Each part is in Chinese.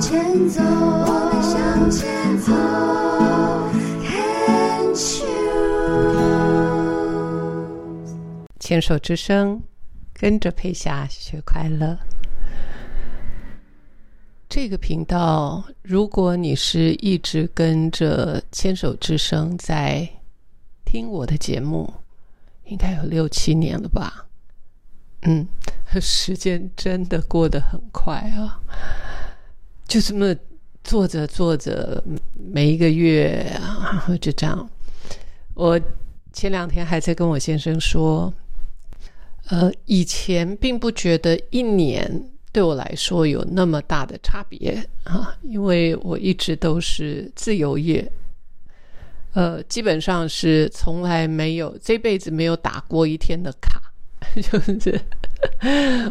前走，我们向前走。牵手之声，跟着佩霞学快乐。这个频道，如果你是一直跟着牵手之声在听我的节目，应该有六七年了吧？嗯，时间真的过得很快啊！就这么做着做着，每一个月啊，就这样。我前两天还在跟我先生说，呃，以前并不觉得一年对我来说有那么大的差别啊，因为我一直都是自由业，呃，基本上是从来没有这辈子没有打过一天的卡，就是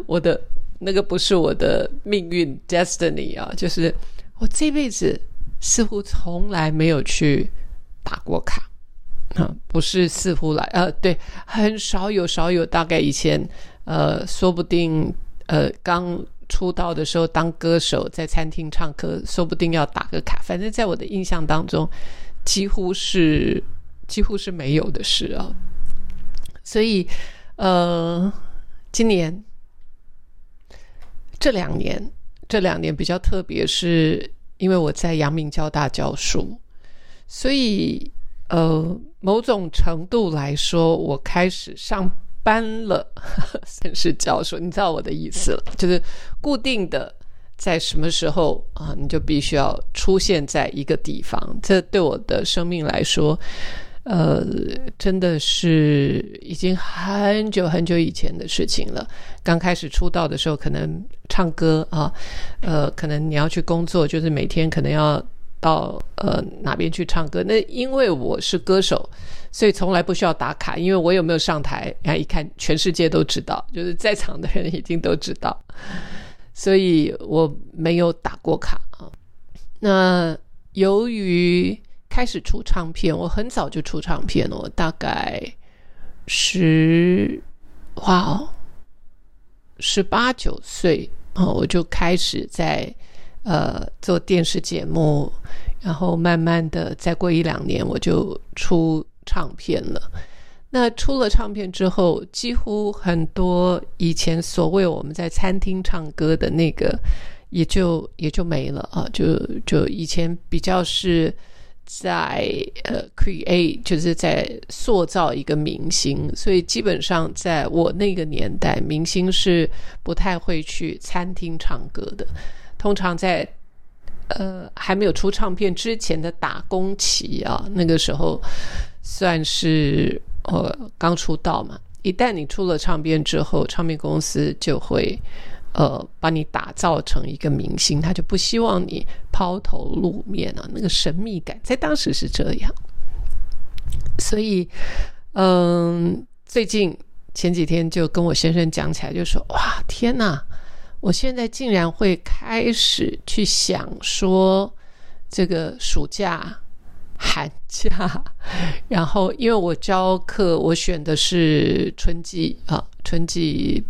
我的。那个不是我的命运 destiny 啊，就是我这辈子似乎从来没有去打过卡啊，不是似乎来呃，对，很少有少有，大概以前呃，说不定呃刚出道的时候当歌手在餐厅唱歌，说不定要打个卡，反正在我的印象当中，几乎是几乎是没有的事啊，所以呃，今年。这两年，这两年比较特别，是因为我在阳明交大教书，所以呃，某种程度来说，我开始上班了，算是教授，你知道我的意思了，就是固定的在什么时候啊，你就必须要出现在一个地方，这对我的生命来说。呃，真的是已经很久很久以前的事情了。刚开始出道的时候，可能唱歌啊，呃，可能你要去工作，就是每天可能要到呃哪边去唱歌。那因为我是歌手，所以从来不需要打卡，因为我有没有上台，然后一看全世界都知道，就是在场的人已经都知道，所以我没有打过卡啊。那由于开始出唱片，我很早就出唱片了。我大概十哇哦，十八九岁啊，我就开始在呃做电视节目，然后慢慢的再过一两年，我就出唱片了。那出了唱片之后，几乎很多以前所谓我们在餐厅唱歌的那个，也就也就没了啊，就就以前比较是。在呃，create 就是在塑造一个明星，所以基本上在我那个年代，明星是不太会去餐厅唱歌的。通常在呃还没有出唱片之前的打工期啊，那个时候算是呃刚出道嘛。一旦你出了唱片之后，唱片公司就会。呃，把你打造成一个明星，他就不希望你抛头露面啊，那个神秘感在当时是这样。所以，嗯，最近前几天就跟我先生讲起来，就说：“哇，天哪！我现在竟然会开始去想说，这个暑假、寒假，然后因为我教课，我选的是春季啊，春季。”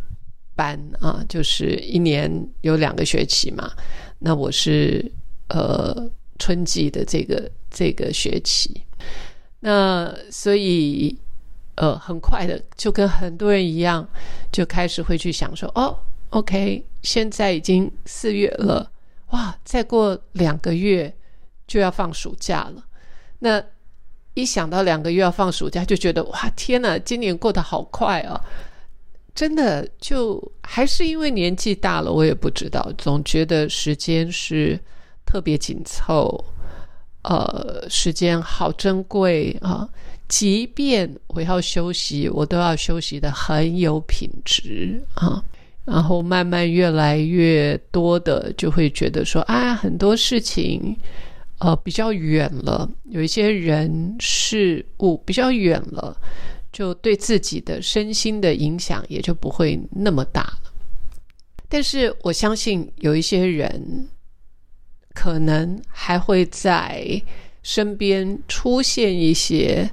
班啊，就是一年有两个学期嘛。那我是呃春季的这个这个学期，那所以呃很快的就跟很多人一样，就开始会去想说，哦，OK，现在已经四月了，哇，再过两个月就要放暑假了。那一想到两个月要放暑假，就觉得哇，天哪，今年过得好快啊！真的就还是因为年纪大了，我也不知道，总觉得时间是特别紧凑，呃，时间好珍贵啊。即便我要休息，我都要休息的很有品质啊。然后慢慢越来越多的就会觉得说啊，很多事情呃比较远了，有一些人事物比较远了。就对自己的身心的影响也就不会那么大了。但是我相信有一些人可能还会在身边出现一些，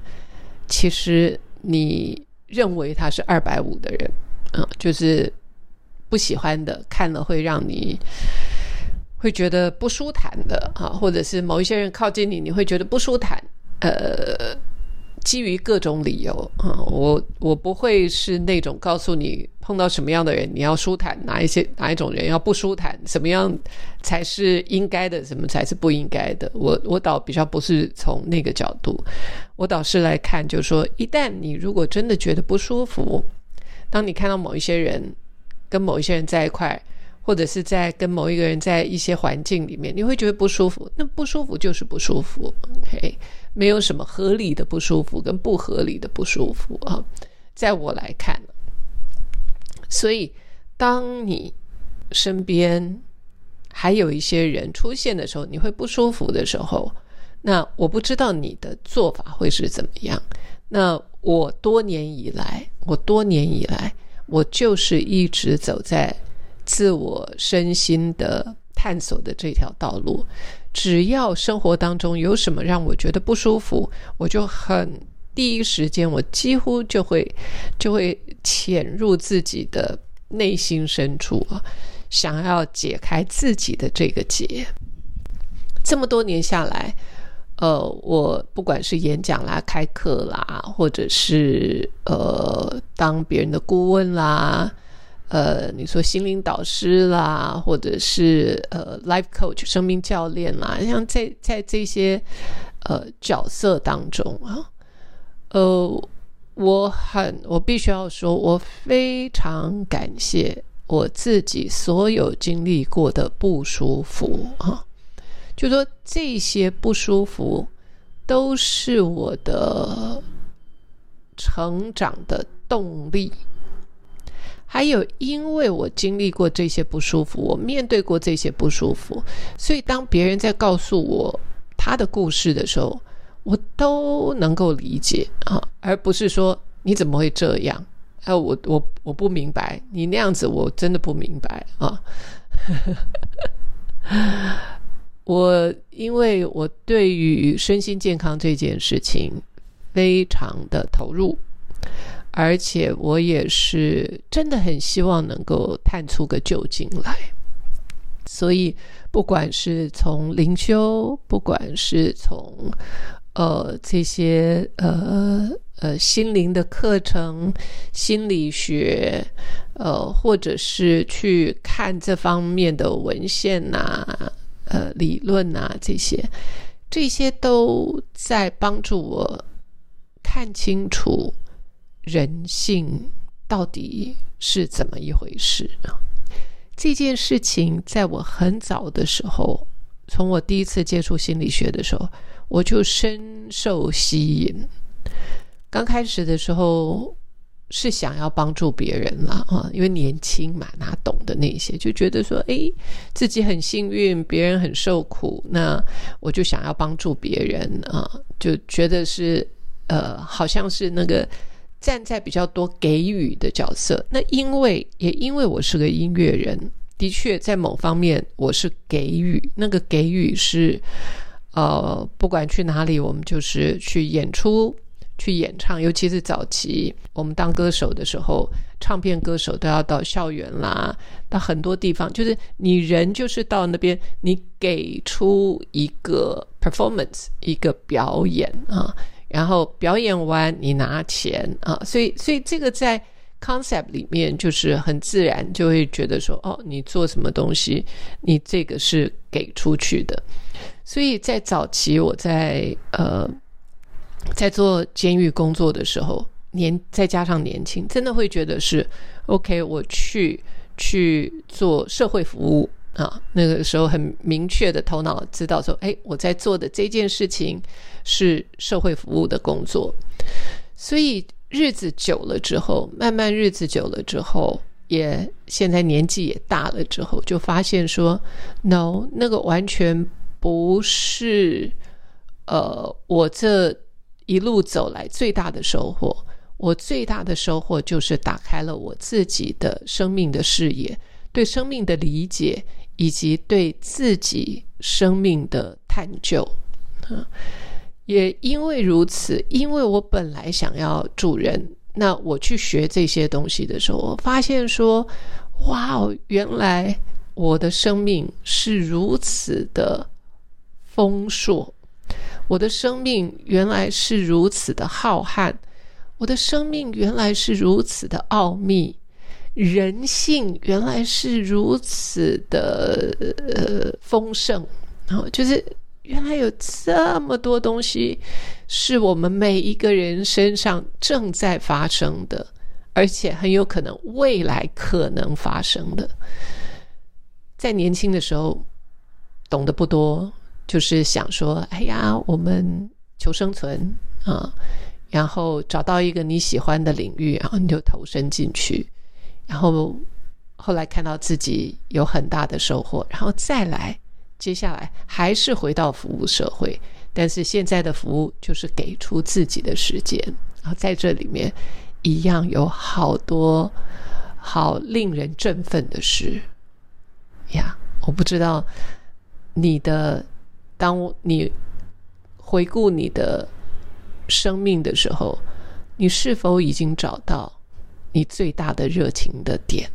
其实你认为他是二百五的人，嗯，就是不喜欢的，看了会让你会觉得不舒坦的啊，或者是某一些人靠近你，你会觉得不舒坦。呃，基于各种理由啊，我我不会是那种告诉你碰到什么样的人你要舒坦，哪一些哪一种人要不舒坦，什么样才是应该的，什么才是不应该的。我我倒比较不是从那个角度，我倒是来看，就是说，一旦你如果真的觉得不舒服，当你看到某一些人跟某一些人在一块。或者是在跟某一个人在一些环境里面，你会觉得不舒服。那不舒服就是不舒服，OK，没有什么合理的不舒服跟不合理的不舒服啊。在我来看，所以当你身边还有一些人出现的时候，你会不舒服的时候，那我不知道你的做法会是怎么样。那我多年以来，我多年以来，我就是一直走在。自我身心的探索的这条道路，只要生活当中有什么让我觉得不舒服，我就很第一时间，我几乎就会就会潜入自己的内心深处啊，想要解开自己的这个结。这么多年下来，呃，我不管是演讲啦、开课啦，或者是呃当别人的顾问啦。呃，你说心灵导师啦，或者是呃，life coach 生命教练啦，像在在这些呃角色当中啊，呃，我很我必须要说，我非常感谢我自己所有经历过的不舒服啊，就说这些不舒服都是我的成长的动力。还有，因为我经历过这些不舒服，我面对过这些不舒服，所以当别人在告诉我他的故事的时候，我都能够理解啊，而不是说你怎么会这样？哎，我我我不明白，你那样子我真的不明白啊。我因为我对于身心健康这件事情非常的投入。而且我也是真的很希望能够探出个究竟来，所以不管是从灵修，不管是从呃这些呃呃心灵的课程、心理学，呃，或者是去看这方面的文献呐、呃理论呐，这些这些都在帮助我看清楚。人性到底是怎么一回事啊？这件事情在我很早的时候，从我第一次接触心理学的时候，我就深受吸引。刚开始的时候是想要帮助别人啦，啊，因为年轻嘛，哪懂得那些，就觉得说，哎，自己很幸运，别人很受苦，那我就想要帮助别人啊，就觉得是呃，好像是那个。站在比较多给予的角色，那因为也因为我是个音乐人，的确在某方面我是给予。那个给予是，呃，不管去哪里，我们就是去演出、去演唱。尤其是早期我们当歌手的时候，唱片歌手都要到校园啦，到很多地方，就是你人就是到那边，你给出一个 performance，一个表演啊。然后表演完，你拿钱啊，所以所以这个在 concept 里面就是很自然，就会觉得说，哦，你做什么东西，你这个是给出去的。所以在早期我在呃在做监狱工作的时候，年再加上年轻，真的会觉得是 OK，我去去做社会服务。啊，那个时候很明确的头脑知道说，哎，我在做的这件事情是社会服务的工作，所以日子久了之后，慢慢日子久了之后，也现在年纪也大了之后，就发现说，no，那个完全不是，呃，我这一路走来最大的收获，我最大的收获就是打开了我自己的生命的视野，对生命的理解。以及对自己生命的探究，啊，也因为如此，因为我本来想要助人，那我去学这些东西的时候，我发现说，哇哦，原来我的生命是如此的丰硕，我的生命原来是如此的浩瀚，我的生命原来是如此的奥秘，人性原来是如此的呃丰盛，然后就是原来有这么多东西是我们每一个人身上正在发生的，而且很有可能未来可能发生的。在年轻的时候，懂得不多，就是想说：“哎呀，我们求生存啊，然后找到一个你喜欢的领域，然后你就投身进去。然后后来看到自己有很大的收获，然后再来，接下来还是回到服务社会。但是现在的服务就是给出自己的时间，然后在这里面一样有好多好令人振奋的事。”呀，我不知道你的，当你回顾你的生命的时候，你是否已经找到你最大的热情的点？